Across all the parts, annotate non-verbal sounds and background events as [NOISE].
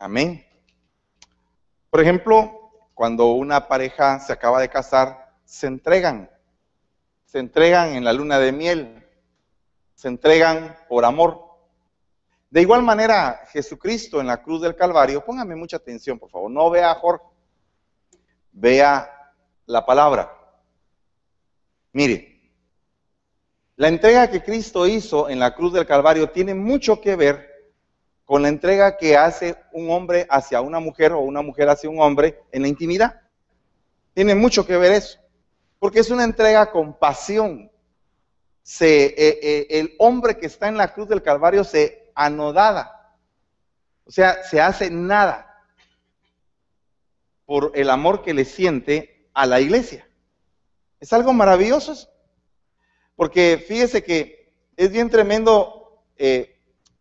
Amén. Por ejemplo, cuando una pareja se acaba de casar, se entregan. Se entregan en la luna de miel. Se entregan por amor. De igual manera, Jesucristo en la cruz del Calvario, póngame mucha atención, por favor, no vea a Jorge, vea la palabra. Mire, la entrega que Cristo hizo en la cruz del Calvario tiene mucho que ver con la entrega que hace un hombre hacia una mujer o una mujer hacia un hombre en la intimidad. Tiene mucho que ver eso, porque es una entrega con pasión. Se, eh, eh, el hombre que está en la cruz del Calvario se anodada. O sea, se hace nada por el amor que le siente a la iglesia. Es algo maravilloso. Porque fíjese que es bien tremendo eh,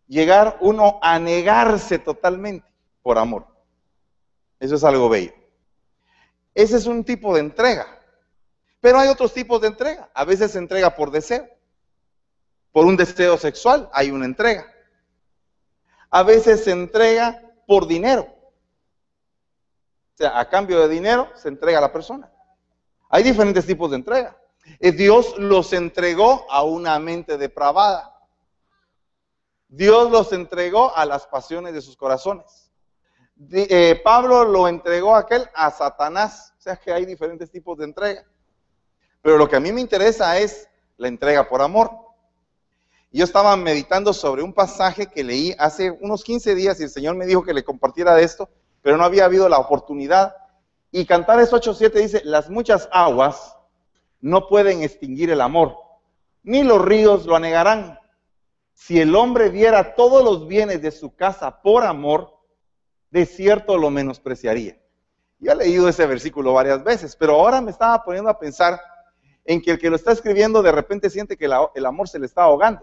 llegar uno a negarse totalmente por amor. Eso es algo bello. Ese es un tipo de entrega. Pero hay otros tipos de entrega. A veces se entrega por deseo. Por un deseo sexual hay una entrega a veces se entrega por dinero. O sea, a cambio de dinero se entrega a la persona. Hay diferentes tipos de entrega. Eh, Dios los entregó a una mente depravada. Dios los entregó a las pasiones de sus corazones. Eh, Pablo lo entregó a aquel a Satanás. O sea que hay diferentes tipos de entrega. Pero lo que a mí me interesa es la entrega por amor. Yo estaba meditando sobre un pasaje que leí hace unos 15 días y el Señor me dijo que le compartiera de esto, pero no había habido la oportunidad. Y Cantares 8.7 dice, las muchas aguas no pueden extinguir el amor, ni los ríos lo anegarán. Si el hombre diera todos los bienes de su casa por amor, de cierto lo menospreciaría. Yo he leído ese versículo varias veces, pero ahora me estaba poniendo a pensar en que el que lo está escribiendo de repente siente que el amor se le está ahogando.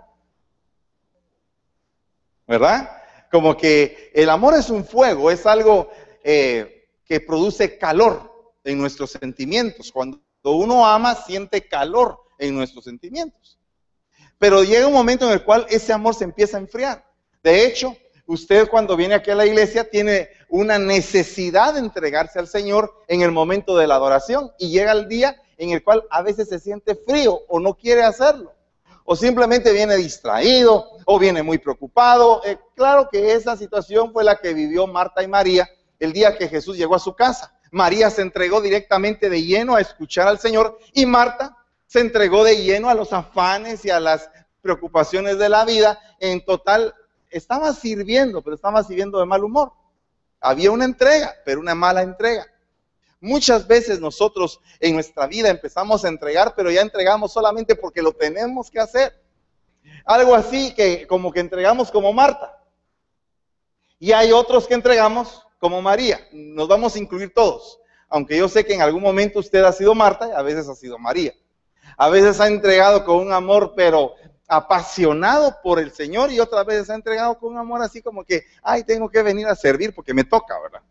¿verdad? Como que el amor es un fuego, es algo eh, que produce calor en nuestros sentimientos. Cuando uno ama, siente calor en nuestros sentimientos. Pero llega un momento en el cual ese amor se empieza a enfriar. De hecho, usted cuando viene aquí a la iglesia tiene una necesidad de entregarse al Señor en el momento de la adoración y llega el día en el cual a veces se siente frío o no quiere hacerlo o simplemente viene distraído o viene muy preocupado. Eh, claro que esa situación fue la que vivió Marta y María el día que Jesús llegó a su casa. María se entregó directamente de lleno a escuchar al Señor y Marta se entregó de lleno a los afanes y a las preocupaciones de la vida. En total, estaba sirviendo, pero estaba sirviendo de mal humor. Había una entrega, pero una mala entrega. Muchas veces nosotros en nuestra vida empezamos a entregar, pero ya entregamos solamente porque lo tenemos que hacer. Algo así que como que entregamos como Marta. Y hay otros que entregamos como María. Nos vamos a incluir todos. Aunque yo sé que en algún momento usted ha sido Marta y a veces ha sido María. A veces ha entregado con un amor, pero apasionado por el Señor y otras veces ha entregado con un amor así como que, ay, tengo que venir a servir porque me toca, ¿verdad?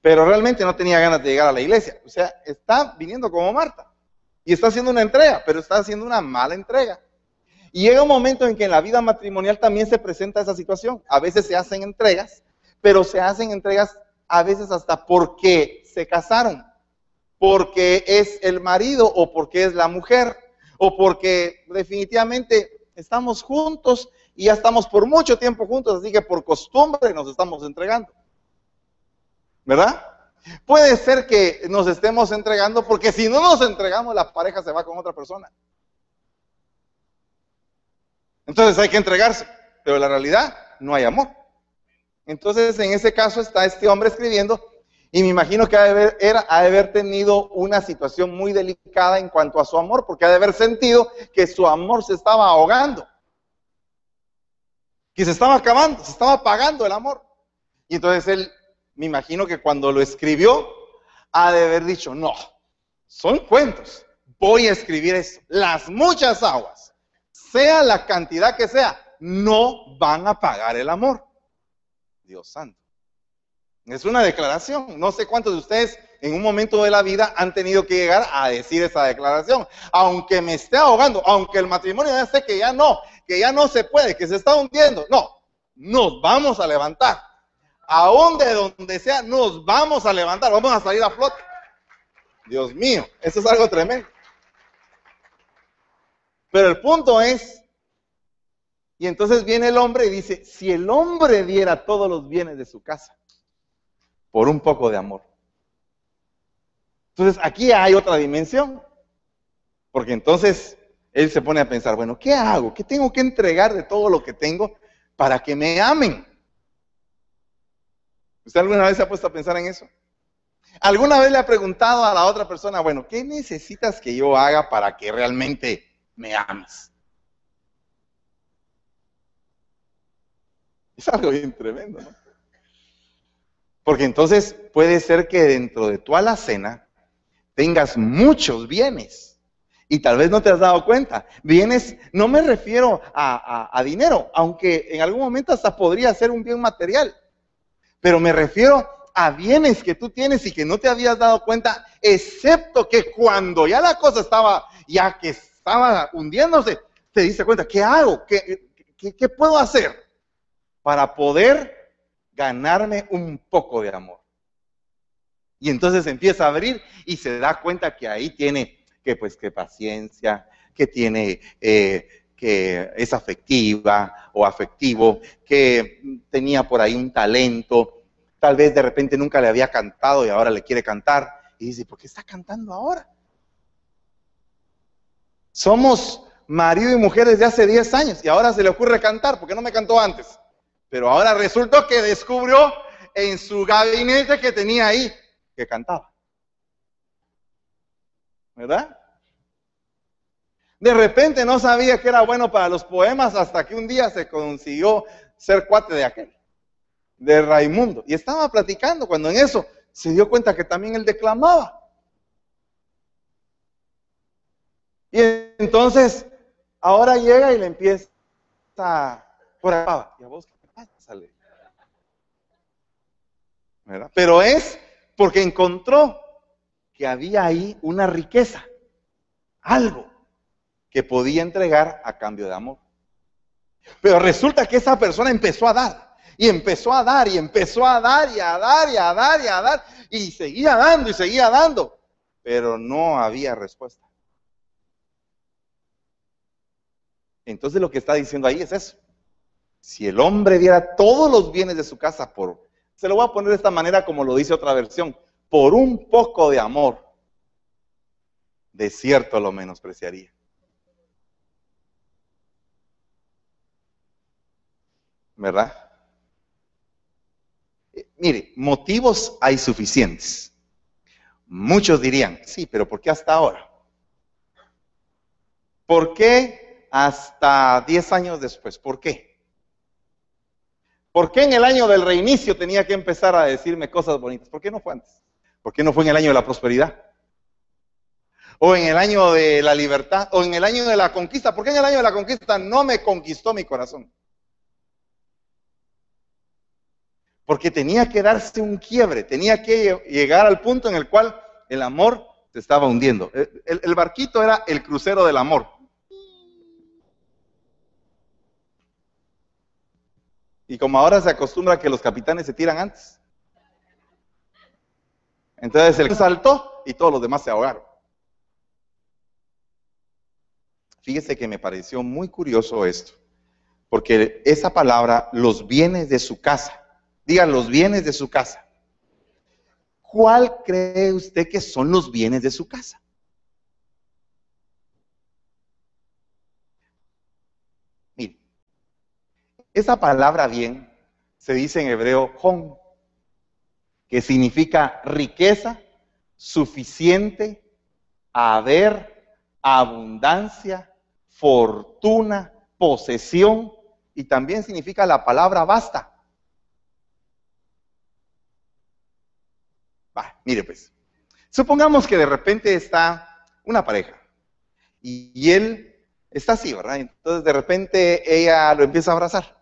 pero realmente no tenía ganas de llegar a la iglesia. O sea, está viniendo como Marta y está haciendo una entrega, pero está haciendo una mala entrega. Y llega un momento en que en la vida matrimonial también se presenta esa situación. A veces se hacen entregas, pero se hacen entregas a veces hasta porque se casaron, porque es el marido o porque es la mujer, o porque definitivamente estamos juntos y ya estamos por mucho tiempo juntos, así que por costumbre nos estamos entregando. ¿verdad? Puede ser que nos estemos entregando porque si no nos entregamos la pareja se va con otra persona. Entonces hay que entregarse, pero la realidad no hay amor. Entonces en ese caso está este hombre escribiendo y me imagino que ha de, haber, tenido una situación muy delicada en cuanto a su amor, porque ha de haber sentido que su amor se estaba ahogando, que se estaba acabando, se estaba apagando el amor. Y entonces él me imagino que cuando lo escribió, ha de haber dicho, no, son cuentos, voy a escribir eso. Las muchas aguas, sea la cantidad que sea, no van a pagar el amor. Dios santo. Es una declaración. No sé cuántos de ustedes en un momento de la vida han tenido que llegar a decir esa declaración. Aunque me esté ahogando, aunque el matrimonio ya sé que ya no, que ya no se puede, que se está hundiendo. No, nos vamos a levantar aún de donde sea, nos vamos a levantar, vamos a salir a flote. Dios mío, eso es algo tremendo. Pero el punto es, y entonces viene el hombre y dice, si el hombre diera todos los bienes de su casa por un poco de amor. Entonces aquí hay otra dimensión, porque entonces él se pone a pensar, bueno, ¿qué hago? ¿Qué tengo que entregar de todo lo que tengo para que me amen? ¿Usted alguna vez se ha puesto a pensar en eso? ¿Alguna vez le ha preguntado a la otra persona, bueno, ¿qué necesitas que yo haga para que realmente me ames? Es algo bien tremendo, ¿no? Porque entonces puede ser que dentro de tu alacena tengas muchos bienes y tal vez no te has dado cuenta. Bienes, no me refiero a, dinero, aunque en algún momento hasta podría ser un bien material, pero me refiero a bienes que tú tienes y que no te habías dado cuenta, excepto que cuando ya la cosa estaba, ya que estaba hundiéndose, te diste cuenta, ¿qué hago? ¿Qué, qué puedo hacer para poder ganarme un poco de amor? Y entonces empieza a abrir y se da cuenta que ahí tiene que pues que paciencia, que tiene, eh, que es afectiva o afectivo, que tenía por ahí un talento, tal vez de repente nunca le había cantado y ahora le quiere cantar. Y dice, ¿por qué está cantando ahora? Somos marido y mujer desde hace 10 años y ahora se le ocurre cantar, ¿por qué no me cantó antes? Pero ahora resultó que descubrió en su gabinete que tenía ahí que cantaba. ¿verdad? De repente no sabía que era bueno para los poemas hasta que un día se consiguió ser cuate de aquel, de Raimundo. Y estaba platicando cuando en eso se dio cuenta que también él declamaba. Y entonces ahora llega y le empieza por acá. ¿Y a vos Pero es porque encontró que había ahí una riqueza, algo que podía entregar a cambio de amor. Pero resulta que esa persona empezó a dar, y empezó a dar, y empezó a dar, y a dar, y a dar, y a dar, y seguía dando, y seguía dando, pero no había respuesta. Entonces lo que está diciendo ahí es eso. Si el hombre diera todos los bienes de su casa por, se lo voy a poner de esta manera como lo dice otra versión, por un poco de amor, de cierto lo menospreciaría. ¿Verdad? Eh, mire, motivos hay suficientes. Muchos dirían, sí, pero ¿por qué hasta ahora? ¿Por qué hasta 10 años después? ¿Por qué? ¿Por qué en el año del reinicio tenía que empezar a decirme cosas bonitas? ¿Por qué no fue antes? ¿Por qué no fue en el año de la prosperidad? O en el año de la libertad, o en el año de la conquista. ¿Por qué en el año de la conquista no me conquistó mi corazón? Porque tenía que darse un quiebre, tenía que llegar al punto en el cual el amor se estaba hundiendo. El, el barquito era el crucero del amor. Y como ahora se acostumbra que los capitanes se tiran antes. Entonces él saltó y todos los demás se ahogaron. Fíjese que me pareció muy curioso esto, porque esa palabra, los bienes de su casa, digan los bienes de su casa. ¿Cuál cree usted que son los bienes de su casa? Mire, esa palabra bien se dice en hebreo hon, que significa riqueza suficiente, haber, abundancia, fortuna, posesión, y también significa la palabra basta. Va, mire pues, supongamos que de repente está una pareja y, él está así, ¿verdad? Entonces de repente ella lo empieza a abrazar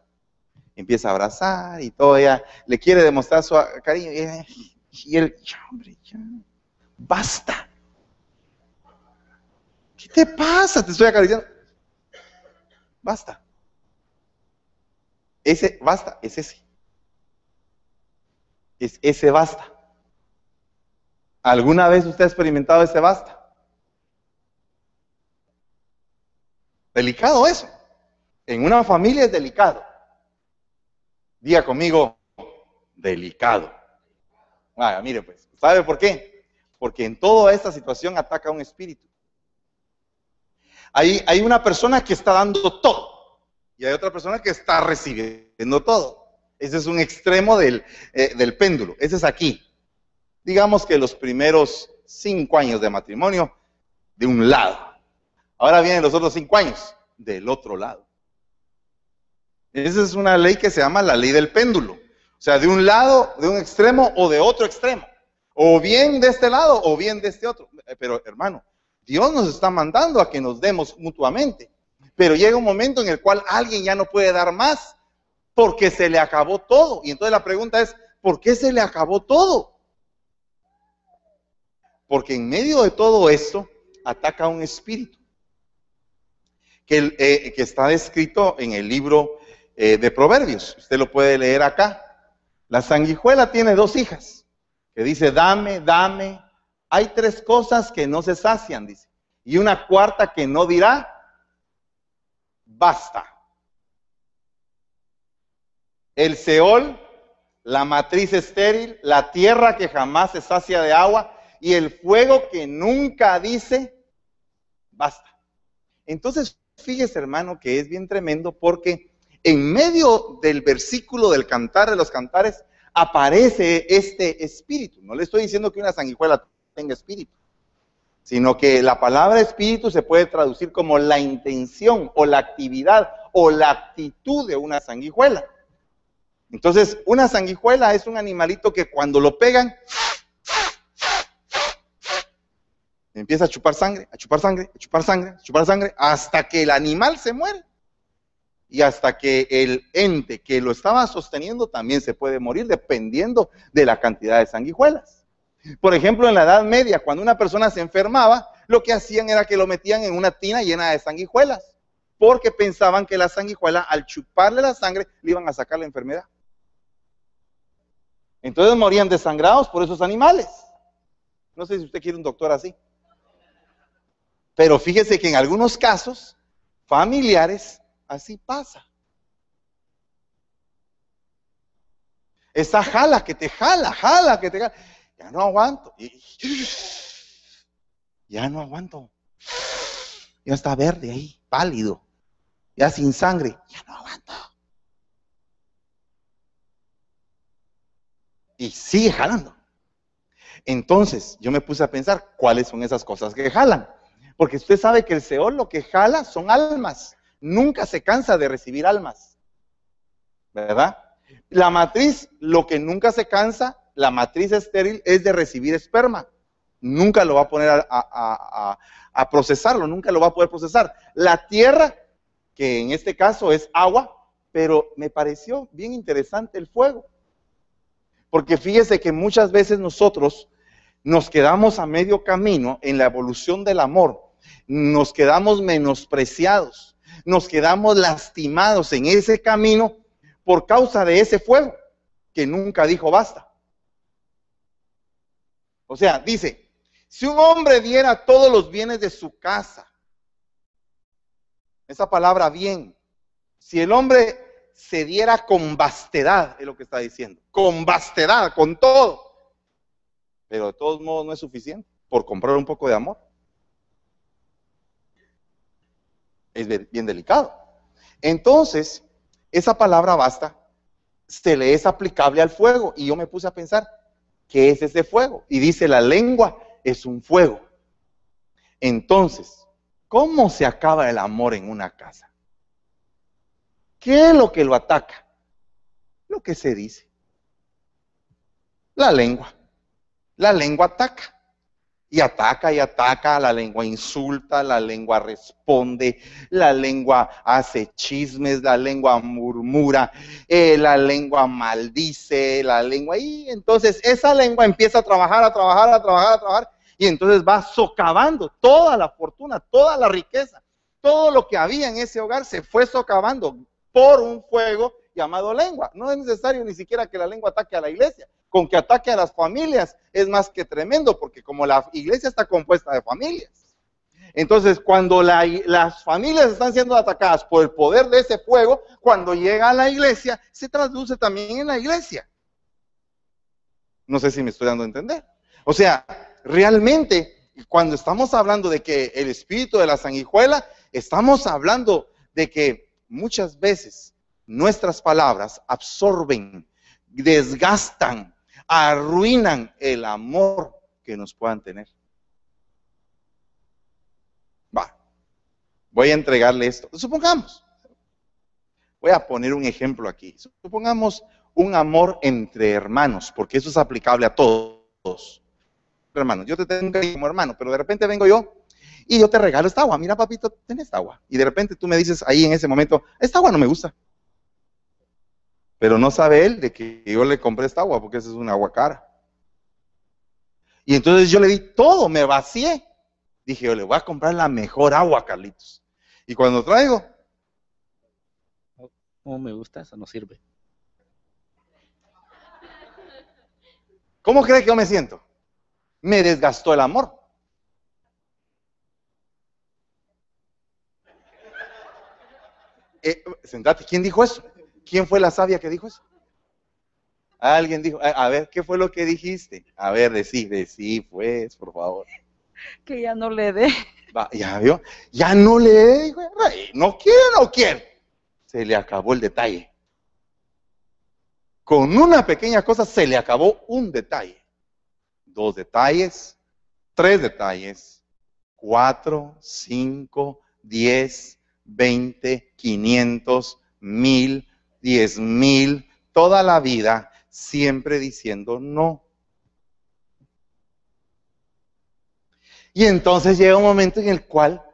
empieza a abrazar y todo, ella le quiere demostrar su cariño. Y, él, ya, hombre, ya, basta. ¿Qué te pasa? Te estoy acariciando. Basta. Ese, basta, es ese. es ese basta. ¿Alguna vez usted ha experimentado ese basta? Delicado eso. En una familia es delicado. Diga conmigo, delicado. Vaya, mire pues, ¿sabe por qué? Porque en toda esta situación ataca un espíritu. Hay, hay una persona que está dando todo y hay otra persona que está recibiendo todo. Ese es un extremo del, eh, del péndulo. Ese es aquí. Digamos que los primeros cinco años de matrimonio de un lado. Ahora vienen los otros cinco años del otro lado. Esa es una ley que se llama la ley del péndulo. O sea, de un lado, de un extremo o de otro extremo. O bien de este lado o bien de este otro. Eh, pero hermano, Dios nos está mandando a que nos demos mutuamente. Pero llega un momento en el cual alguien ya no puede dar más porque se le acabó todo. Y entonces la pregunta es, ¿por qué se le acabó todo? Porque en medio de todo esto ataca un espíritu eh, que está descrito en el libro eh, de Proverbios. Usted lo puede leer acá. La sanguijuela tiene dos hijas, que dice, dame, dame. Hay tres cosas que no se sacian, dice. Y una cuarta que no dirá, basta. El Seol, la matriz estéril, la tierra que jamás se sacia de agua y el fuego que nunca dice, basta. Entonces, fíjese hermano que es bien tremendo porque en medio del versículo del cantar de los cantares aparece este espíritu. No le estoy diciendo que una sanguijuela tenga espíritu, sino que la palabra espíritu se puede traducir como la intención o la actividad o la actitud de una sanguijuela. Entonces, una sanguijuela es un animalito que cuando lo pegan, empieza a chupar sangre, a chupar sangre, a chupar sangre, a chupar sangre, hasta que el animal se muere y hasta que el ente que lo estaba sosteniendo también se puede morir dependiendo de la cantidad de sanguijuelas. Por ejemplo, en la Edad Media, cuando una persona se enfermaba, lo que hacían era que lo metían en una tina llena de sanguijuelas, porque pensaban que la sanguijuela, al chuparle la sangre, le iban a sacar la enfermedad. Entonces morían desangrados por esos animales. No sé si usted quiere un doctor así. Pero fíjese que en algunos casos familiares Así pasa. Esa jala que te jala, jala que te jala. Ya no aguanto. Ya no aguanto. Ya está verde ahí, pálido. Ya sin sangre. Ya no aguanto. Y sigue jalando. Entonces, yo me puse a pensar cuáles son esas cosas que jalan. Porque usted sabe que el Seol lo que jala son almas nunca se cansa de recibir almas. ¿Verdad? La matriz, lo que nunca se cansa, la matriz estéril, es de recibir esperma. Nunca lo va a poner a, procesarlo, nunca lo va a poder procesar. La tierra, que en este caso es agua, pero me pareció bien interesante el fuego. Porque fíjese que muchas veces nosotros nos quedamos a medio camino en la evolución del amor, nos quedamos menospreciados, nos quedamos lastimados en ese camino por causa de ese fuego que nunca dijo basta. O sea, dice, si un hombre diera todos los bienes de su casa, esa palabra bien, si el hombre se diera con vastedad, es lo que está diciendo, con vastedad, con todo, pero de todos modos no es suficiente por comprar un poco de amor. Es bien delicado. Entonces, esa palabra basta, se le es aplicable al fuego. Y yo me puse a pensar, ¿qué es ese fuego? Y dice, la lengua es un fuego. Entonces, ¿cómo se acaba el amor en una casa? ¿Qué es lo que lo ataca? Lo que se dice. La lengua. La lengua ataca. Y ataca y ataca, la lengua insulta, la lengua responde, la lengua hace chismes, la lengua murmura, eh, la lengua maldice, la lengua... Y entonces esa lengua empieza a trabajar, a trabajar, a trabajar, a trabajar, y entonces va socavando toda la fortuna, toda la riqueza, todo lo que había en ese hogar se fue socavando por un fuego llamado lengua. No es necesario ni siquiera que la lengua ataque a la iglesia. Con que ataque a las familias es más que tremendo, porque como la iglesia está compuesta de familias. Entonces, cuando las familias están siendo atacadas por el poder de ese fuego, cuando llega a la iglesia, se traduce también en la iglesia. No sé si me estoy dando a entender. O sea, realmente, cuando estamos hablando de que el espíritu de la sanguijuela, estamos hablando de que muchas veces nuestras palabras absorben, desgastan, arruinan el amor que nos puedan tener. Va, voy a entregarle esto. Supongamos, voy a poner un ejemplo aquí. Supongamos un amor entre hermanos, porque eso es aplicable a todos. Hermanos, yo te tengo como hermano, pero de repente vengo yo y yo te regalo esta agua. Mira, papito, ten esta agua. Y de repente tú me dices ahí en ese momento, esta agua no me gusta. Pero no sabe él de que yo le compré esta agua, porque esa es una agua cara. Y entonces yo le di todo, me vacié. Dije, yo le voy a comprar la mejor agua, Carlitos. Y cuando traigo... No me gusta, eso no sirve. ¿Cómo cree que yo me siento? Me desgastó el amor. Eh, sentate, ¿quién dijo eso? ¿Quién fue la sabia que dijo eso? Alguien dijo, a, ver, ¿qué fue lo que dijiste? A ver, decí, decí, pues, por favor. Que ya no le dé. ya vio, ya no le dé, dijo, no quiere, no quiere. Se le acabó el detalle. Con una pequeña cosa se le acabó un detalle. Dos detalles, tres detalles, cuatro, cinco, diez, veinte, quinientos, mil, diez mil, toda la vida, siempre diciendo no. Y entonces llega un momento en el cual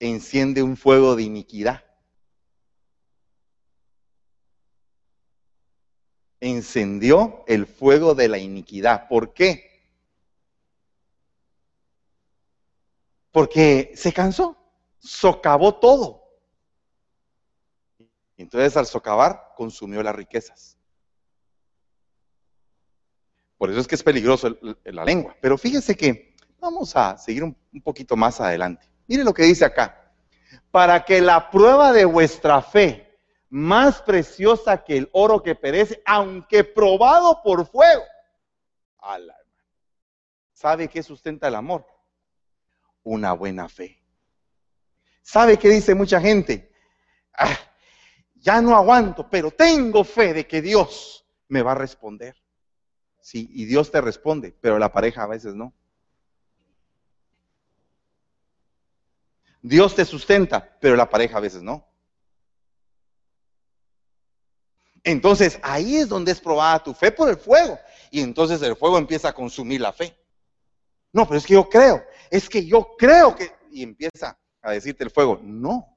enciende un fuego de iniquidad. Encendió el fuego de la iniquidad. ¿Por qué? Porque se cansó, socavó todo. Entonces al socavar consumió las riquezas. Por eso es que es peligroso la lengua. Pero fíjese que vamos a seguir un, poquito más adelante. Mire lo que dice acá. Para que la prueba de vuestra fe, más preciosa que el oro que perece, aunque probado por fuego. ¿Sabe qué sustenta el amor? Una buena fe. ¿Sabe qué dice mucha gente? Ah, ya no aguanto, pero tengo fe de que Dios me va a responder. Sí, y Dios te responde, pero la pareja a veces no. Dios te sustenta, pero la pareja a veces no. Entonces ahí es donde es probada tu fe por el fuego. Y entonces el fuego empieza a consumir la fe. No, pero es que yo creo, es que yo creo que... Y empieza a decirte el fuego, no,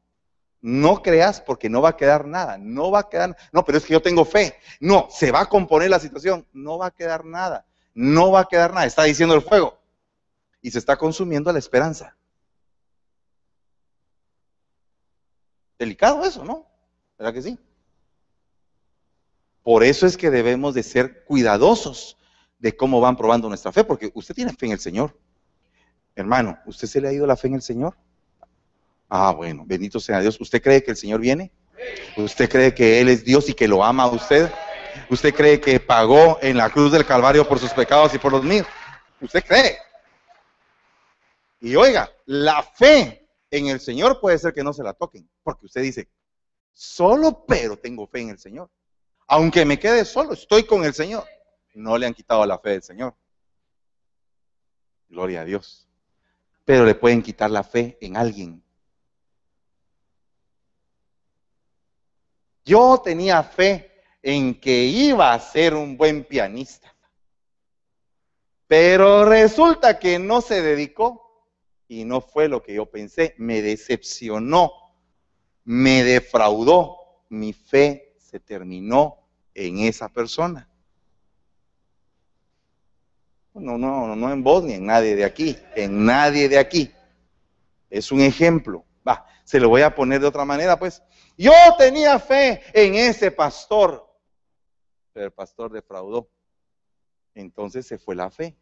no creas porque no va a quedar nada, no va a quedar, no, pero es que yo tengo fe. No, se va a componer la situación, no va a quedar nada, no va a quedar nada, está diciendo el fuego. Y se está consumiendo la esperanza. Delicado eso, ¿no? ¿Verdad que sí? Por eso es que debemos de ser cuidadosos de cómo van probando nuestra fe, porque usted tiene fe en el Señor. Hermano, ¿usted se le ha ido la fe en el Señor? Ah, bueno, bendito sea Dios. ¿Usted cree que el Señor viene? ¿Usted cree que Él es Dios y que lo ama a usted? ¿Usted cree que pagó en la cruz del Calvario por sus pecados y por los míos? ¿Usted cree? Y oiga, la fe en el Señor puede ser que no se la toquen, porque usted dice, solo pero tengo fe en el Señor. Aunque me quede solo, estoy con el Señor. No le han quitado la fe del Señor. Gloria a Dios. Pero le pueden quitar la fe en alguien Yo tenía fe en que iba a ser un buen pianista. Pero resulta que no se dedicó y no fue lo que yo pensé. Me decepcionó, me defraudó. Mi fe se terminó en esa persona. No, no, no en vos ni en nadie de aquí, en nadie de aquí. Es un ejemplo. Va, se lo voy a poner de otra manera, pues. Yo tenía fe en ese pastor, pero el pastor defraudó entonces se fue la fe.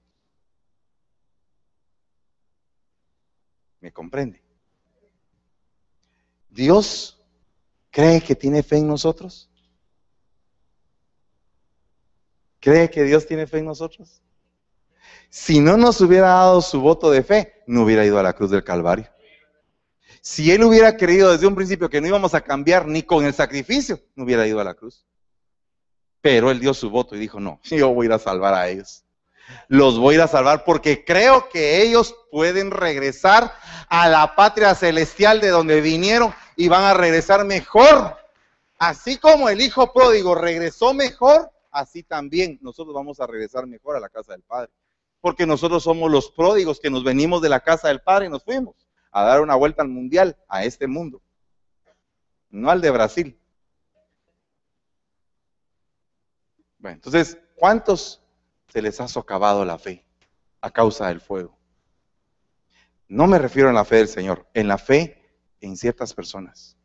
¿Me comprende? Dios cree que tiene fe en nosotros. ¿Cree que Dios tiene fe en nosotros? Si no nos hubiera dado su voto de fe, no hubiera ido a la cruz del Calvario. Si Él hubiera creído desde un principio que no íbamos a cambiar ni con el sacrificio, no hubiera ido a la cruz. Pero Él dio su voto y dijo, no, [LAUGHS] yo voy a ir a salvar a ellos. Los voy a ir a salvar porque creo que ellos pueden regresar a la patria celestial de donde vinieron y van a regresar mejor. Así como el hijo pródigo regresó mejor, así también nosotros vamos a regresar mejor a la casa del Padre. Porque nosotros somos los pródigos que nos venimos de la casa del Padre y nos fuimos a dar una vuelta al mundial, a este mundo. No al de Brasil. Bueno, entonces, ¿cuántos se les ha socavado la fe a causa del fuego? No me refiero a la fe del Señor, en la fe en ciertas personas.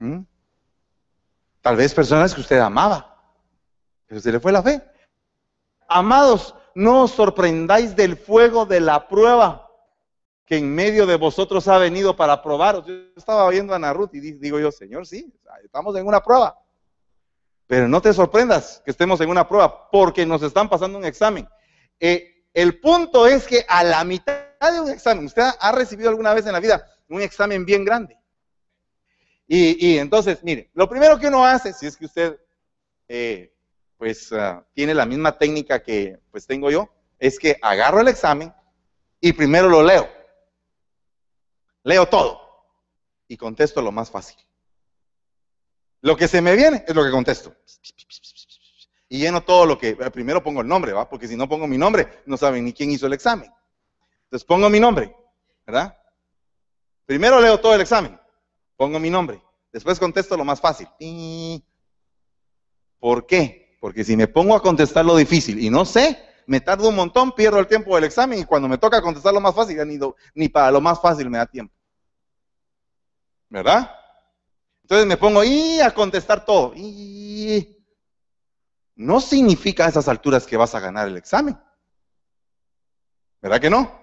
¿Mm? Tal vez personas que usted amaba, pero se le fue la fe. Amados, no os sorprendáis del fuego de la prueba que en medio de vosotros ha venido para probaros. Yo estaba viendo a Narut y digo yo, Señor, sí, estamos en una prueba. Pero no te sorprendas que estemos en una prueba, porque nos están pasando un examen. Eh, el punto es que a la mitad de un examen, usted ha recibido alguna vez en la vida un examen bien grande. Y, entonces, mire, lo primero que uno hace, si es que usted eh, pues ah, tiene la misma técnica que pues tengo yo, es que agarro el examen y primero lo leo. Leo todo y contesto lo más fácil. Lo que se me viene es lo que contesto. Y lleno todo lo que, eh, primero pongo el nombre, ¿va? Porque si no pongo mi nombre, no saben ni quién hizo el examen. Entonces pongo mi nombre, ¿verdad? Primero leo todo el examen, pongo mi nombre, después contesto lo más fácil. ¿Por qué? Porque si me pongo a contestar lo difícil y no sé, me tardo un montón, pierdo el tiempo del examen y cuando me toca contestar lo más fácil, ni, para lo más fácil me da tiempo. ¿Verdad? Entonces me pongo a contestar todo. Y no significa a esas alturas que vas a ganar el examen. ¿Verdad que no?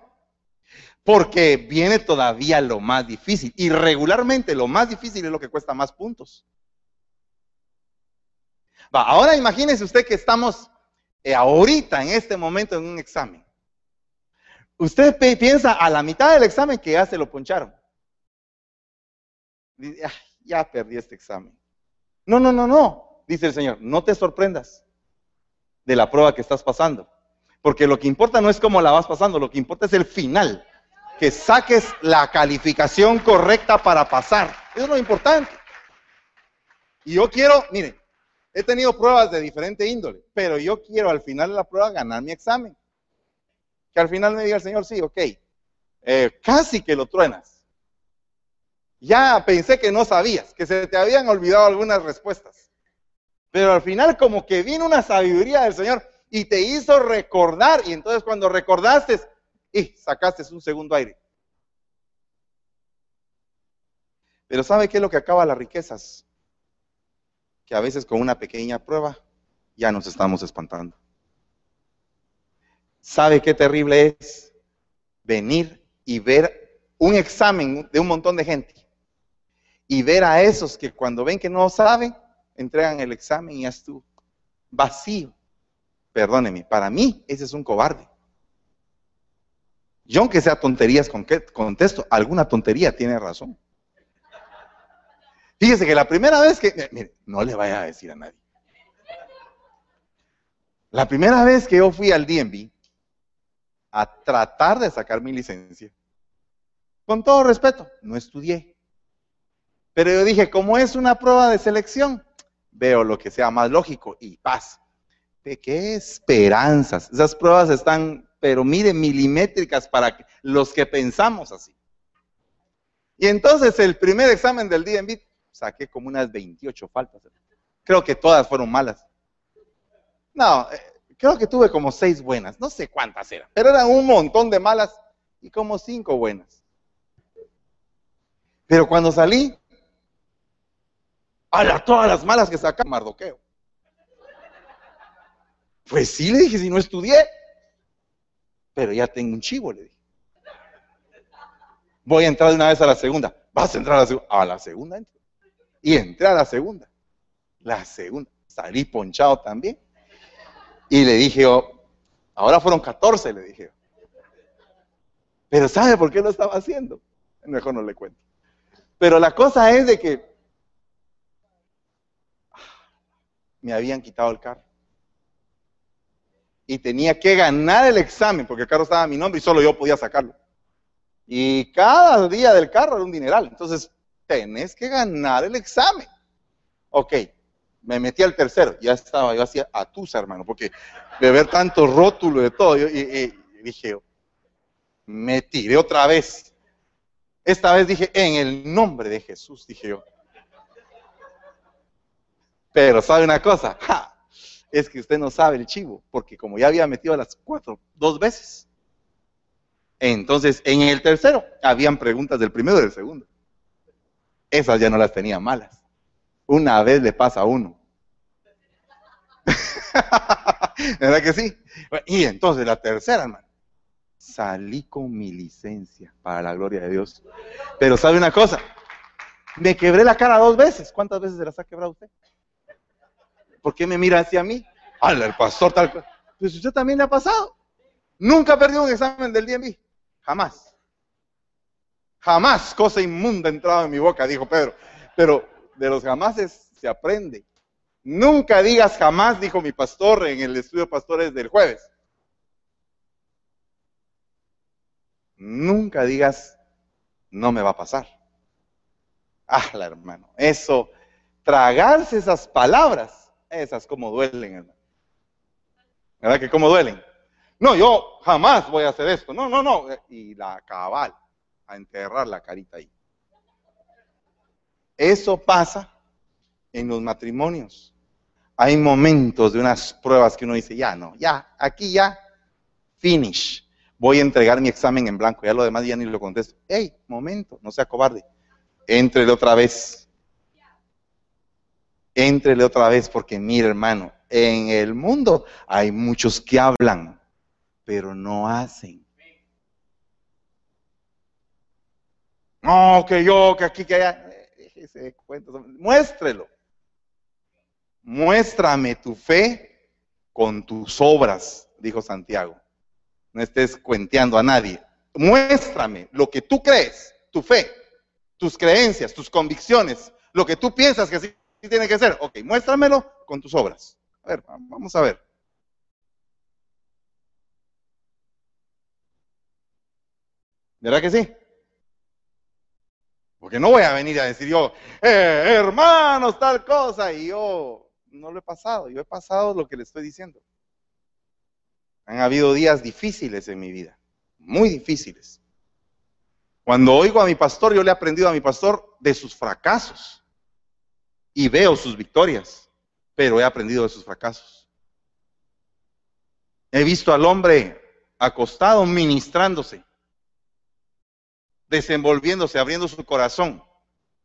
Porque viene todavía lo más difícil. Y regularmente lo más difícil es lo que cuesta más puntos ahora imagínese usted que estamos eh, ahorita, en este momento, en un examen. Usted piensa a la mitad del examen que ya se lo poncharon. Dice, ya perdí este examen. No, no, no, no, dice el Señor, no te sorprendas de la prueba que estás pasando. Porque lo que importa no es cómo la vas pasando, lo que importa es el final. Que saques la calificación correcta para pasar. Eso es lo importante. Y yo quiero, miren, He tenido pruebas de diferente índole, pero yo quiero al final de la prueba ganar mi examen. Que al final me diga el Señor, sí, ok, eh, casi que lo truenas. Ya pensé que no sabías, que se te habían olvidado algunas respuestas. Pero al final como que vino una sabiduría del Señor y te hizo recordar. Y entonces cuando recordaste, y sacaste un segundo aire. Pero ¿sabe qué es lo que acaba las riquezas? Que a veces con una pequeña prueba ya nos estamos espantando. ¿Sabe qué terrible es venir y ver un examen de un montón de gente y ver a esos que cuando ven que no saben, entregan el examen y ya estuvo vacío? Perdóneme, para mí ese es un cobarde. Yo aunque sea tonterías con que contesto, alguna tontería tiene razón. Fíjese que la primera vez que, mire, no le vaya a decir a nadie. La primera vez que yo fui al DMV a tratar de sacar mi licencia, con todo respeto, no estudié. Pero yo dije, como es una prueba de selección, veo lo que sea más lógico y paz. ¿De qué esperanzas? Esas pruebas están, pero mire, milimétricas para los que pensamos así. Y entonces el primer examen del DMV saqué como unas 28 faltas. Creo que todas fueron malas. No, eh, creo que tuve como seis buenas, no sé cuántas eran, pero eran un montón de malas y como cinco buenas. Pero cuando salí, a todas las malas que saca, mardoqueo. Pues sí, le dije, si no estudié. Pero ya tengo un chivo, le dije. Voy a entrar de una vez a la segunda. ¿Vas a entrar a la segunda? A la segunda entro. Y entré a la segunda. La segunda. Salí ponchado también. Y le dije yo, ahora fueron 14, le dije Pero ¿sabe por qué lo estaba haciendo? Mejor no le cuento. Pero la cosa es de que me habían quitado el carro. Y tenía que ganar el examen, porque el carro estaba a mi nombre y solo yo podía sacarlo. Y cada día del carro era un dineral. Entonces, tenés que ganar el examen. Ok, me metí al tercero. Ya estaba yo hacía atusa, hermano, porque de ver tanto rótulo de todo, y, y dije, me tiré otra vez. Esta vez dije, en el nombre de Jesús, dije yo. Pero sabe una cosa, es que usted no sabe el chivo, porque como ya había metido a las cuatro, dos veces. Entonces, en el tercero, habían preguntas del primero y del segundo. Esas ya no las tenía malas. Una vez le pasa a uno. [LAUGHS] ¿Verdad que sí? Y entonces la tercera, hermano. Salí con mi licencia para la gloria de Dios. Pero sabe una cosa, me quebré la cara dos veces. ¿Cuántas veces se las ha quebrado usted? ¿Por qué me mira hacia mí? ¡Hala, el pastor tal Pues usted también le ha pasado. Nunca perdió un examen del DMV. Jamás. Jamás cosa inmunda ha entrado en mi boca, dijo Pedro. Pero de los jamases se aprende. Nunca digas jamás, dijo mi pastor en el estudio de pastores del jueves. Nunca digas, no me va a pasar. Ah, hermano, eso, tragarse esas palabras esas como duelen, hermano. ¿Verdad que como duelen? No, yo jamás voy a hacer esto. No, no, no. Y la cabal, a enterrar la carita ahí. Eso pasa en los matrimonios. Hay momentos de unas pruebas que uno dice, ya no, ya, aquí ya, finish. Voy a entregar mi examen en blanco, ya lo demás ya ni lo contesto. Hey, momento, no sea cobarde. Entrele otra vez Éntrele otra vez porque mire hermano, en el mundo hay muchos que hablan, pero no hacen. No, que yo, que aquí, que allá. Muéstrelo. Muéstrame tu fe con tus obras, dijo Santiago. No estés cuenteando a nadie. Muéstrame lo que tú crees, tu fe, tus creencias, tus convicciones, lo que tú piensas que sí tiene que ser? Ok, muéstramelo con tus obras. A ver, vamos a ver. ¿Verdad que sí? Porque no voy a venir a decir yo, eh, hermanos, tal cosa, y yo no lo he pasado, yo he pasado lo que le estoy diciendo. Han habido días difíciles en mi vida, muy difíciles. Cuando oigo a mi pastor, yo le he aprendido a mi pastor de sus fracasos y veo sus victorias, pero he aprendido de sus fracasos. He visto al hombre acostado ministrándose, desenvolviéndose, abriendo su corazón.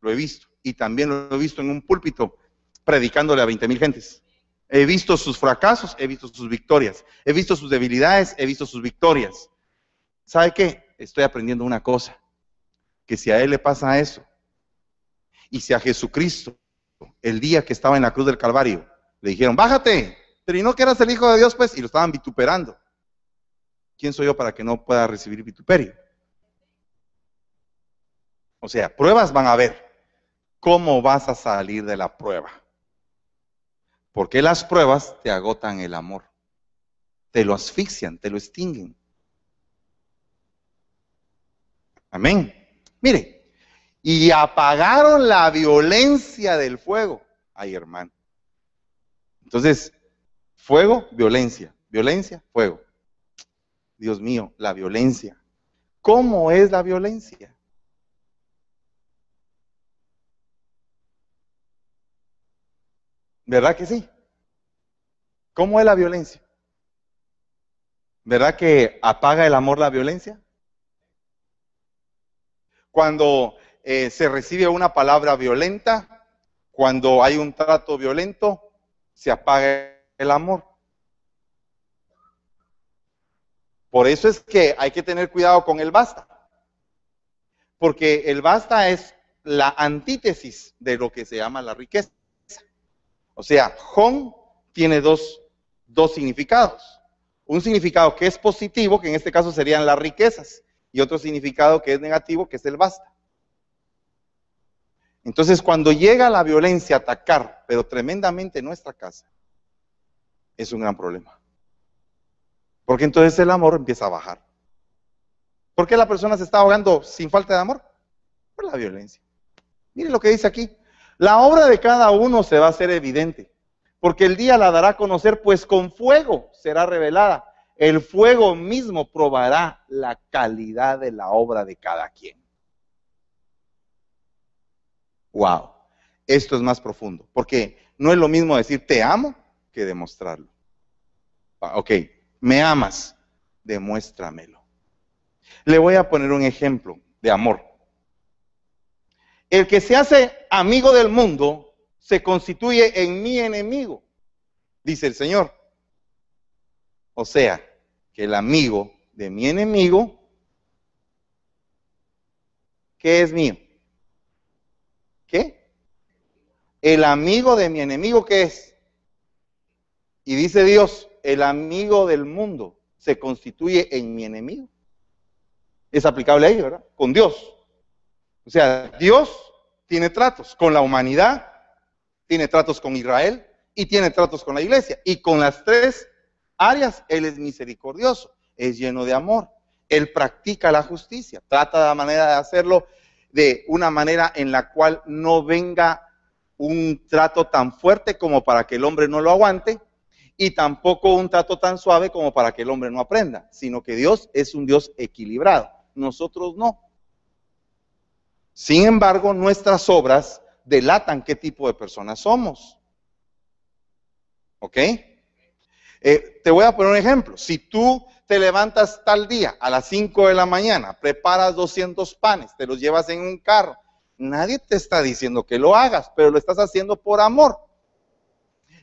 Lo he visto. Y también lo he visto en un púlpito predicándole a 20 mil gentes. He visto sus fracasos, he visto sus victorias. He visto sus debilidades, he visto sus victorias. ¿Sabe qué? Estoy aprendiendo una cosa. Que si a él le pasa eso, y si a Jesucristo el día que estaba en la cruz del Calvario. Le dijeron, bájate, pero y no que eras el Hijo de Dios, pues, y lo estaban vituperando. ¿Quién soy yo para que no pueda recibir vituperio? O sea, pruebas van a ver. ¿Cómo vas a salir de la prueba? Porque las pruebas te agotan el amor, te lo asfixian, te lo extinguen. Amén. Mire, y apagaron la violencia del fuego. Ay, hermano. Entonces, fuego, violencia. Violencia, fuego. Dios mío, la violencia. ¿Cómo es la violencia? ¿Verdad que sí? ¿Cómo es la violencia? ¿Verdad que apaga el amor la violencia? Cuando eh, se recibe una palabra violenta, cuando hay un trato violento, se apaga el amor. Por eso es que hay que tener cuidado con el basta. Porque el basta es la antítesis de lo que se llama la riqueza. O sea, Jon tiene dos, dos significados. Un significado que es positivo, que en este caso serían las riquezas, y otro significado que es negativo, que es el basta. Entonces, cuando llega la violencia a atacar, pero tremendamente nuestra casa, es un gran problema. Porque entonces el amor empieza a bajar. ¿Por qué la persona se está ahogando sin falta de amor? Por la violencia. Mire lo que dice aquí. La obra de cada uno se va a hacer evidente, porque el día la dará a conocer, pues con fuego será revelada. El fuego mismo probará la calidad de la obra de cada quien. Wow, esto es más profundo, porque no es lo mismo decir te amo que demostrarlo. Ah, ok, me amas, demuéstramelo. Le voy a poner un ejemplo de amor. El que se hace amigo del mundo se constituye en mi enemigo, dice el Señor. O sea, que el amigo de mi enemigo, ¿qué es mío? ¿Qué? El amigo de mi enemigo, ¿qué es? Y dice Dios, el amigo del mundo se constituye en mi enemigo. Es aplicable a ello, ¿verdad? Con Dios. O sea, Dios tiene tratos con la humanidad, tiene tratos con Israel y tiene tratos con la iglesia. Y con las tres áreas, Él es misericordioso, es lleno de amor. Él practica la justicia, trata la manera de hacerlo de una manera en la cual no venga un trato tan fuerte como para que el hombre no lo aguante y tampoco un trato tan suave como para que el hombre no aprenda, sino que Dios es un Dios equilibrado, nosotros no. Sin embargo, nuestras obras delatan qué tipo de personas somos. ¿Ok? Eh, te voy a poner un ejemplo. Si tú te levantas tal día a las 5 de la mañana, preparas 200 panes, te los llevas en un carro, nadie te está diciendo que lo hagas, pero lo estás haciendo por amor.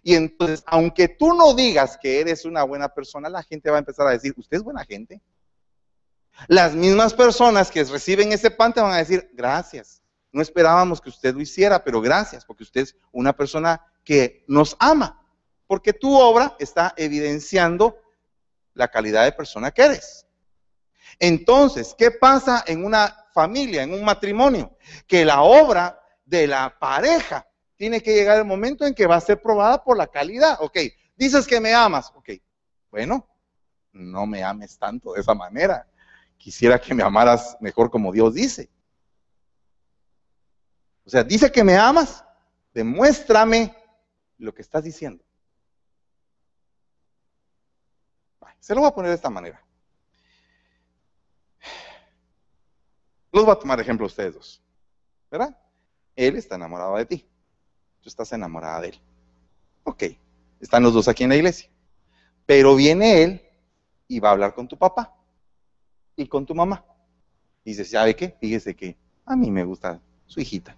Y entonces, aunque tú no digas que eres una buena persona, la gente va a empezar a decir, ¿usted es buena gente? Las mismas personas que reciben ese pan te van a decir, gracias. No esperábamos que usted lo hiciera, pero gracias, porque usted es una persona que nos ama, porque tu obra está evidenciando la calidad de persona que eres. Entonces, ¿qué pasa en una familia, en un matrimonio? Que la obra de la pareja tiene que llegar el momento en que va a ser probada por la calidad. Ok, dices que me amas. Ok, bueno, no me ames tanto de esa manera. Quisiera que me amaras mejor como Dios dice. O sea, dice que me amas, demuéstrame lo que estás diciendo. Se lo voy a poner de esta manera. Los voy a tomar ejemplo a ustedes dos. ¿Verdad? Él está enamorado de ti. Tú estás enamorada de él. Ok, están los dos aquí en la iglesia. Pero viene él y va a hablar con tu papá y con tu mamá. Y dice, ¿sabe qué? Fíjese que a mí me gusta su hijita.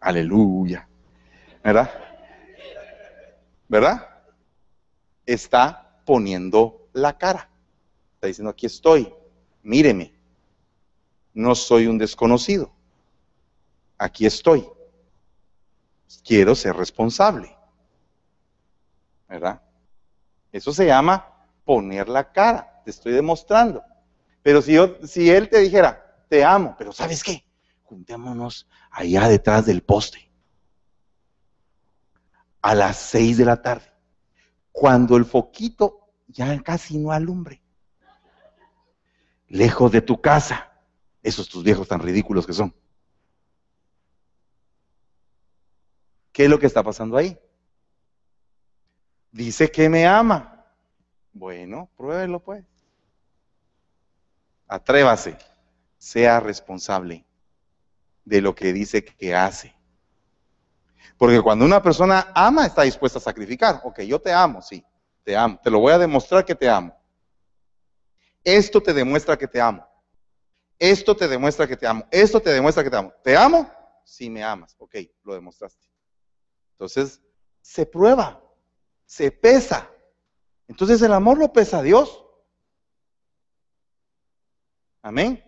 Aleluya. ¿Verdad? ¿Verdad? Está poniendo la cara. Está diciendo, aquí estoy, míreme. No soy un desconocido. Aquí estoy. Quiero ser responsable. ¿Verdad? Eso se llama poner la cara. Te estoy demostrando. Pero si, yo, si él te dijera, te amo, pero ¿sabes qué? Juntémonos allá detrás del poste. A las seis de la tarde. Cuando el foquito ya casi no alumbre. Lejos de tu casa. Esos tus viejos tan ridículos que son. ¿Qué es lo que está pasando ahí? Dice que me ama. Bueno, pruébelo pues. Atrévase, sea responsable de lo que dice que hace. Porque cuando una persona ama, está dispuesta a sacrificar. Ok, yo te amo, sí, te amo. Te lo voy a demostrar que te amo. Esto te demuestra que te amo. Esto te demuestra que te amo. Esto te demuestra que te amo. ¿Te amo? Sí, me amas. Ok, lo demostraste. Entonces, se prueba, se pesa. Entonces el amor lo pesa a Dios. Amén.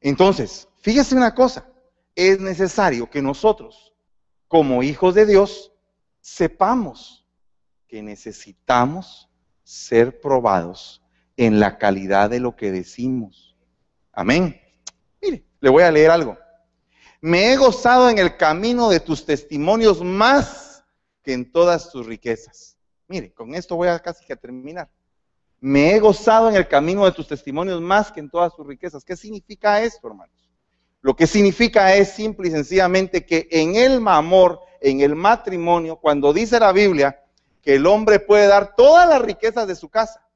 Entonces, fíjese una cosa, es necesario que nosotros, como hijos de Dios, sepamos que necesitamos ser probados en la calidad de lo que decimos. Amén. Mire, le voy a leer algo. Me he gozado en el camino de tus testimonios más que en todas tus riquezas. Mire, con esto voy a casi que terminar. Me he gozado en el camino de tus testimonios más que en todas tus riquezas. ¿Qué significa esto, hermanos? Lo que significa es simple y sencillamente que en el amor, en el matrimonio, cuando dice la Biblia que el hombre puede dar todas las riquezas de su casa,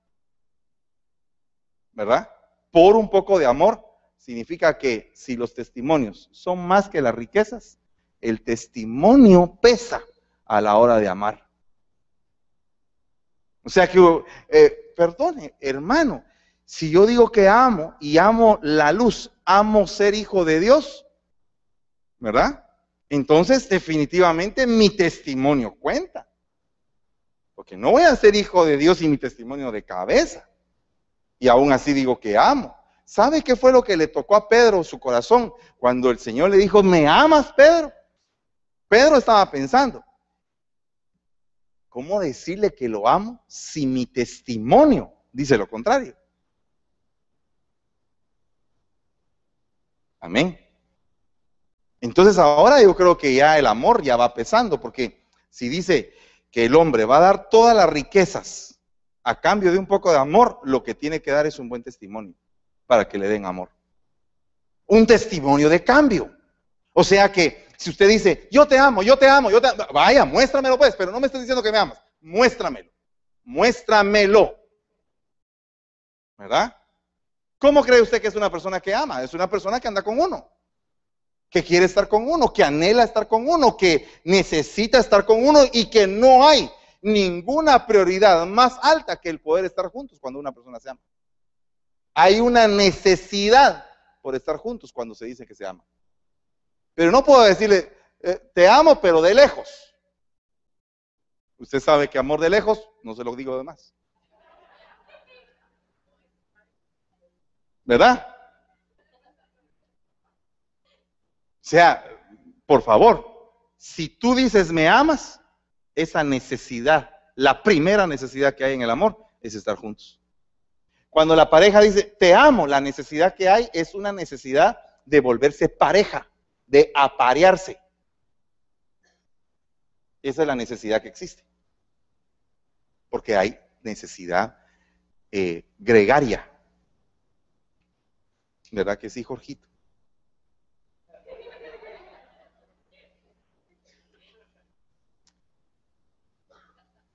¿verdad? Por un poco de amor, significa que si los testimonios son más que las riquezas, el testimonio pesa a la hora de amar. O sea que eh, perdone, hermano, si yo digo que amo y amo la luz, amo ser hijo de Dios, ¿verdad? Entonces definitivamente mi testimonio cuenta. Porque no voy a ser hijo de Dios y mi testimonio de cabeza. Y aún así digo que amo. ¿Sabe qué fue lo que le tocó a Pedro su corazón cuando el Señor le dijo, ¿me amas, Pedro? Pedro estaba pensando, ¿Cómo decirle que lo amo si mi testimonio dice lo contrario? Amén. Entonces ahora yo creo que ya el amor ya va pesando, porque si dice que el hombre va a dar todas las riquezas a cambio de un poco de amor, lo que tiene que dar es un buen testimonio para que le den amor. Un testimonio de cambio. O sea que si usted dice, yo te amo, yo te amo, yo te amo, vaya, muéstramelo pues, pero no me estés diciendo que me amas. Muéstramelo. Muéstramelo. ¿Verdad? ¿Cómo cree usted que es una persona que ama? Es una persona que anda con uno, que quiere estar con uno, que anhela estar con uno, que necesita estar con uno y que no hay ninguna prioridad más alta que el poder estar juntos cuando una persona se ama. Hay una necesidad por estar juntos cuando se dice que se ama. Pero no puedo decirle, eh, te amo, pero de lejos. Usted sabe que amor de lejos, no se lo digo de más. ¿Verdad? O sea, por favor, si tú dices me amas, esa necesidad, la primera necesidad que hay en el amor es estar juntos. Cuando la pareja dice te amo, la necesidad que hay es una necesidad de volverse pareja de aparearse. Esa es la necesidad que existe. Porque hay necesidad eh, gregaria. ¿Verdad que sí, Jorgito?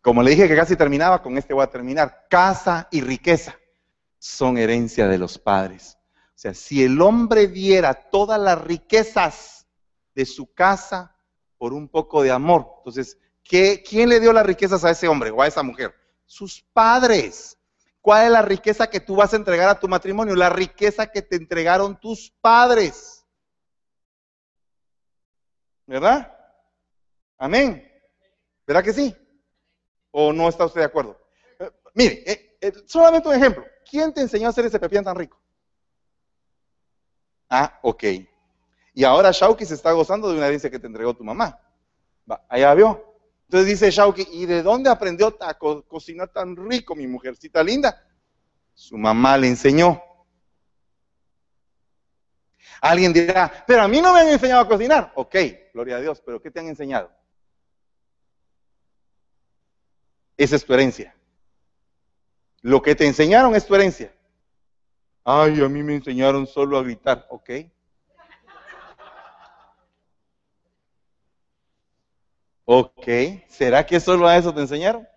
Como le dije que casi terminaba, con este voy a terminar. Casa y riqueza son herencia de los padres. Sea, si el hombre diera todas las riquezas de su casa por un poco de amor, entonces, ¿qué, ¿quién le dio las riquezas a ese hombre o a esa mujer? Sus padres. ¿Cuál es la riqueza que tú vas a entregar a tu matrimonio? La riqueza que te entregaron tus padres. ¿Verdad? Amén. ¿Verdad que sí? ¿O no está usted de acuerdo? Eh, mire, eh, eh, solamente un ejemplo. ¿Quién te enseñó a hacer ese pepián tan rico? Ah, ok. Y ahora Shauki se está gozando de una herencia que te entregó tu mamá. Va, allá vio. Entonces dice Shauki, ¿y de dónde aprendió a cocinar tan rico mi mujercita linda? Su mamá le enseñó. Alguien dirá, pero a mí no me han enseñado a cocinar. Ok, gloria a Dios, pero ¿qué te han enseñado? Esa es tu herencia. Lo que te enseñaron es tu herencia. Ay, a mí me enseñaron solo a gritar, ¿ok? Ok, ¿será que solo a eso te enseñaron?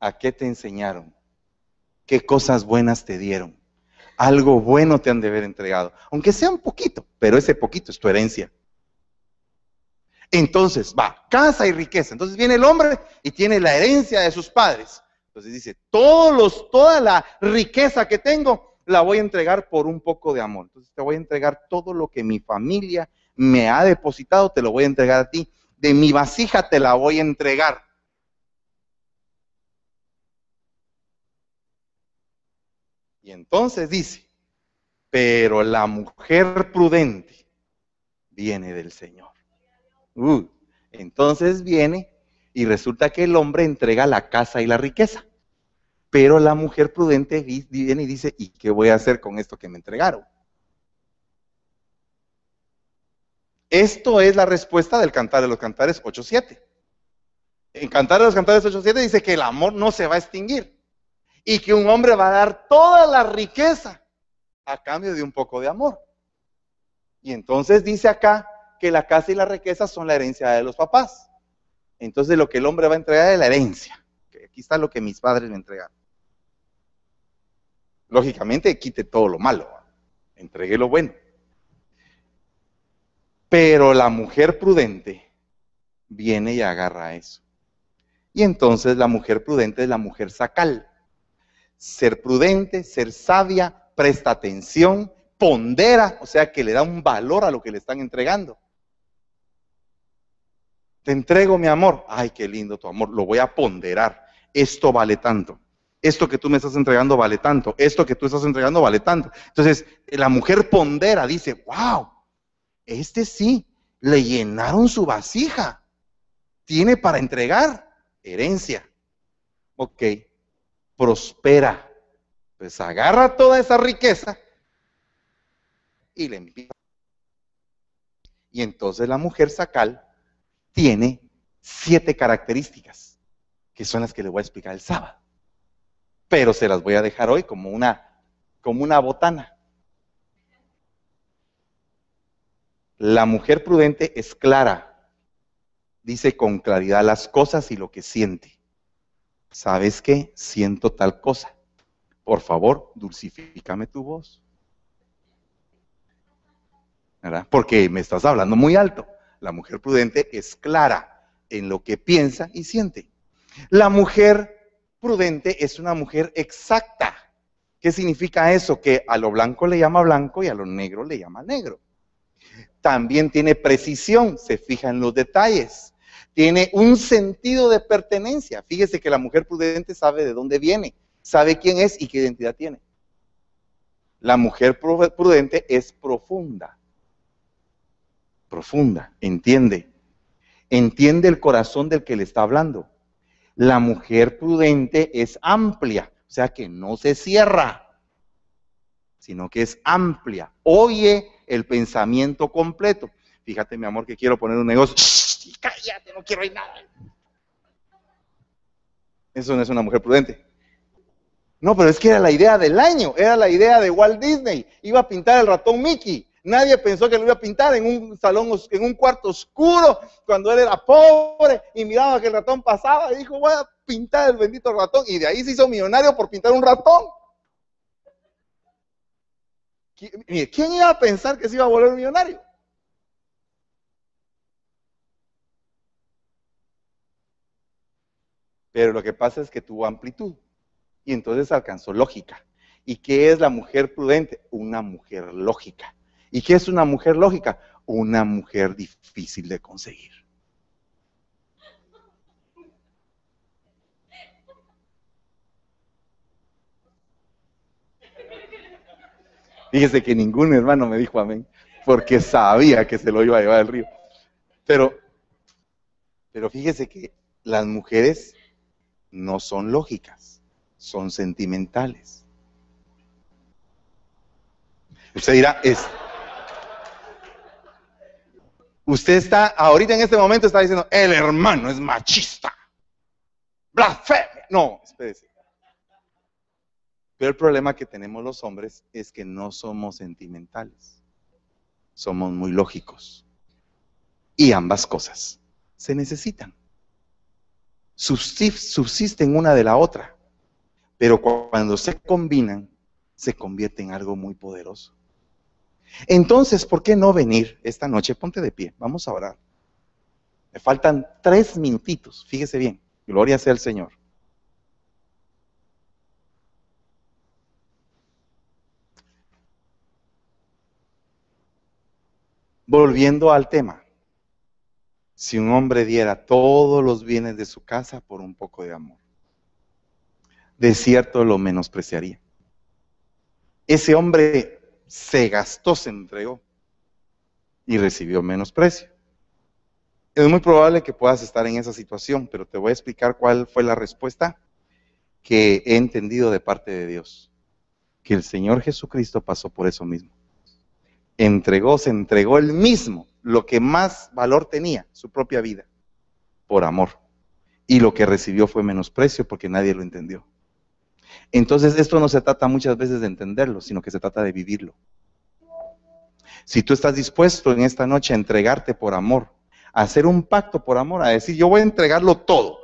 ¿A qué te enseñaron? ¿Qué cosas buenas te dieron? Algo bueno te han de haber entregado, aunque sea un poquito, pero ese poquito es tu herencia. Entonces, va, casa y riqueza. Entonces viene el hombre y tiene la herencia de sus padres. Entonces dice, todos los, toda la riqueza que tengo la voy a entregar por un poco de amor. Entonces te voy a entregar todo lo que mi familia me ha depositado, te lo voy a entregar a ti. De mi vasija te la voy a entregar. Y entonces dice, pero la mujer prudente viene del Señor. Uh, entonces viene y resulta que el hombre entrega la casa y la riqueza. Pero la mujer prudente viene y dice, ¿y qué voy a hacer con esto que me entregaron? Esto es la respuesta del Cantar de los Cantares 8.7. En Cantar de los Cantares 8.7 dice que el amor no se va a extinguir y que un hombre va a dar toda la riqueza a cambio de un poco de amor. Y entonces dice acá que la casa y la riqueza son la herencia de los papás. Entonces lo que el hombre va a entregar es la herencia. Aquí está lo que mis padres me entregaron. Lógicamente quite todo lo malo, entregue lo bueno. Pero la mujer prudente viene y agarra eso. Y entonces la mujer prudente es la mujer sacal. Ser prudente, ser sabia, presta atención, pondera, o sea que le da un valor a lo que le están entregando. Te entrego mi amor. Ay, qué lindo tu amor. Lo voy a ponderar. Esto vale tanto. Esto que tú me estás entregando vale tanto. Esto que tú estás entregando vale tanto. Entonces, la mujer pondera, dice, wow, este sí, le llenaron su vasija. Tiene para entregar herencia. Ok, prospera. Pues agarra toda esa riqueza y le envía. Y entonces la mujer sacal tiene siete características, que son las que le voy a explicar el sábado. Pero se las voy a dejar hoy como una, como una botana. La mujer prudente es clara, dice con claridad las cosas y lo que siente. ¿Sabes qué? Siento tal cosa. Por favor, dulcifícame tu voz. ¿Verdad? Porque me estás hablando muy alto. La mujer prudente es clara en lo que piensa y siente. La mujer prudente es una mujer exacta. ¿Qué significa eso? Que a lo blanco le llama blanco y a lo negro le llama negro también tiene precisión, se fija en los detalles, tiene un sentido de pertenencia. Fíjese que la mujer prudente sabe de dónde viene, sabe quién es y qué identidad tiene. La mujer prudente es profunda, profunda, entiende, entiende el corazón del que le está hablando. La mujer prudente es amplia, o sea que no se cierra, sino que es amplia, oye el pensamiento completo. Fíjate, mi amor, que quiero poner un negocio. cállate, no quiero ir nada. Eso no es una mujer prudente. No, pero es que era la idea del año, era la idea de Walt Disney. Iba a pintar el ratón Mickey. Nadie pensó que lo iba a pintar en un salón, en un cuarto oscuro, cuando él era pobre y miraba que el ratón pasaba y dijo, voy a pintar el bendito ratón. Y de ahí se hizo millonario por pintar un ratón. ¿quién iba a pensar que se iba a volver millonario? Pero lo que pasa es que tuvo amplitud y entonces alcanzó lógica. ¿Y qué es la mujer prudente? Una mujer lógica. ¿Y qué es una mujer lógica? Una mujer difícil de conseguir. Fíjese que ningún hermano me dijo amén, porque sabía que se lo iba a llevar al río. Pero, pero fíjese que las mujeres no son lógicas, son sentimentales. Usted dirá, es. Usted está, ahorita en este momento está diciendo, el hermano es machista. Blasfemia. No, espérese. Pero el problema que tenemos los hombres es que no somos sentimentales, somos muy lógicos. Y ambas cosas se necesitan. Subsisten una de la otra, pero cuando se combinan, se convierte en algo muy poderoso. Entonces, ¿por qué no venir esta noche? Ponte de pie, vamos a orar. Me faltan tres minutitos, fíjese bien, gloria sea al Señor. Volviendo al tema, si un hombre diera todos los bienes de su casa por un poco de amor, de cierto lo menospreciaría. ese hombre se gastó, se entregó y recibió menos precio. Es muy probable que puedas estar en esa situación, pero te voy a explicar cuál fue la respuesta que he entendido de parte de Dios. Que el Señor Jesucristo pasó por eso mismo. Entregó, se entregó él mismo lo que más valor tenía, su propia vida, por amor. Y lo que recibió fue menosprecio porque nadie lo entendió. Entonces esto no se trata muchas veces de entenderlo, sino que se trata de vivirlo. Si tú estás dispuesto en esta noche a entregarte por amor, a hacer un pacto por amor, a decir, yo voy a entregarlo todo,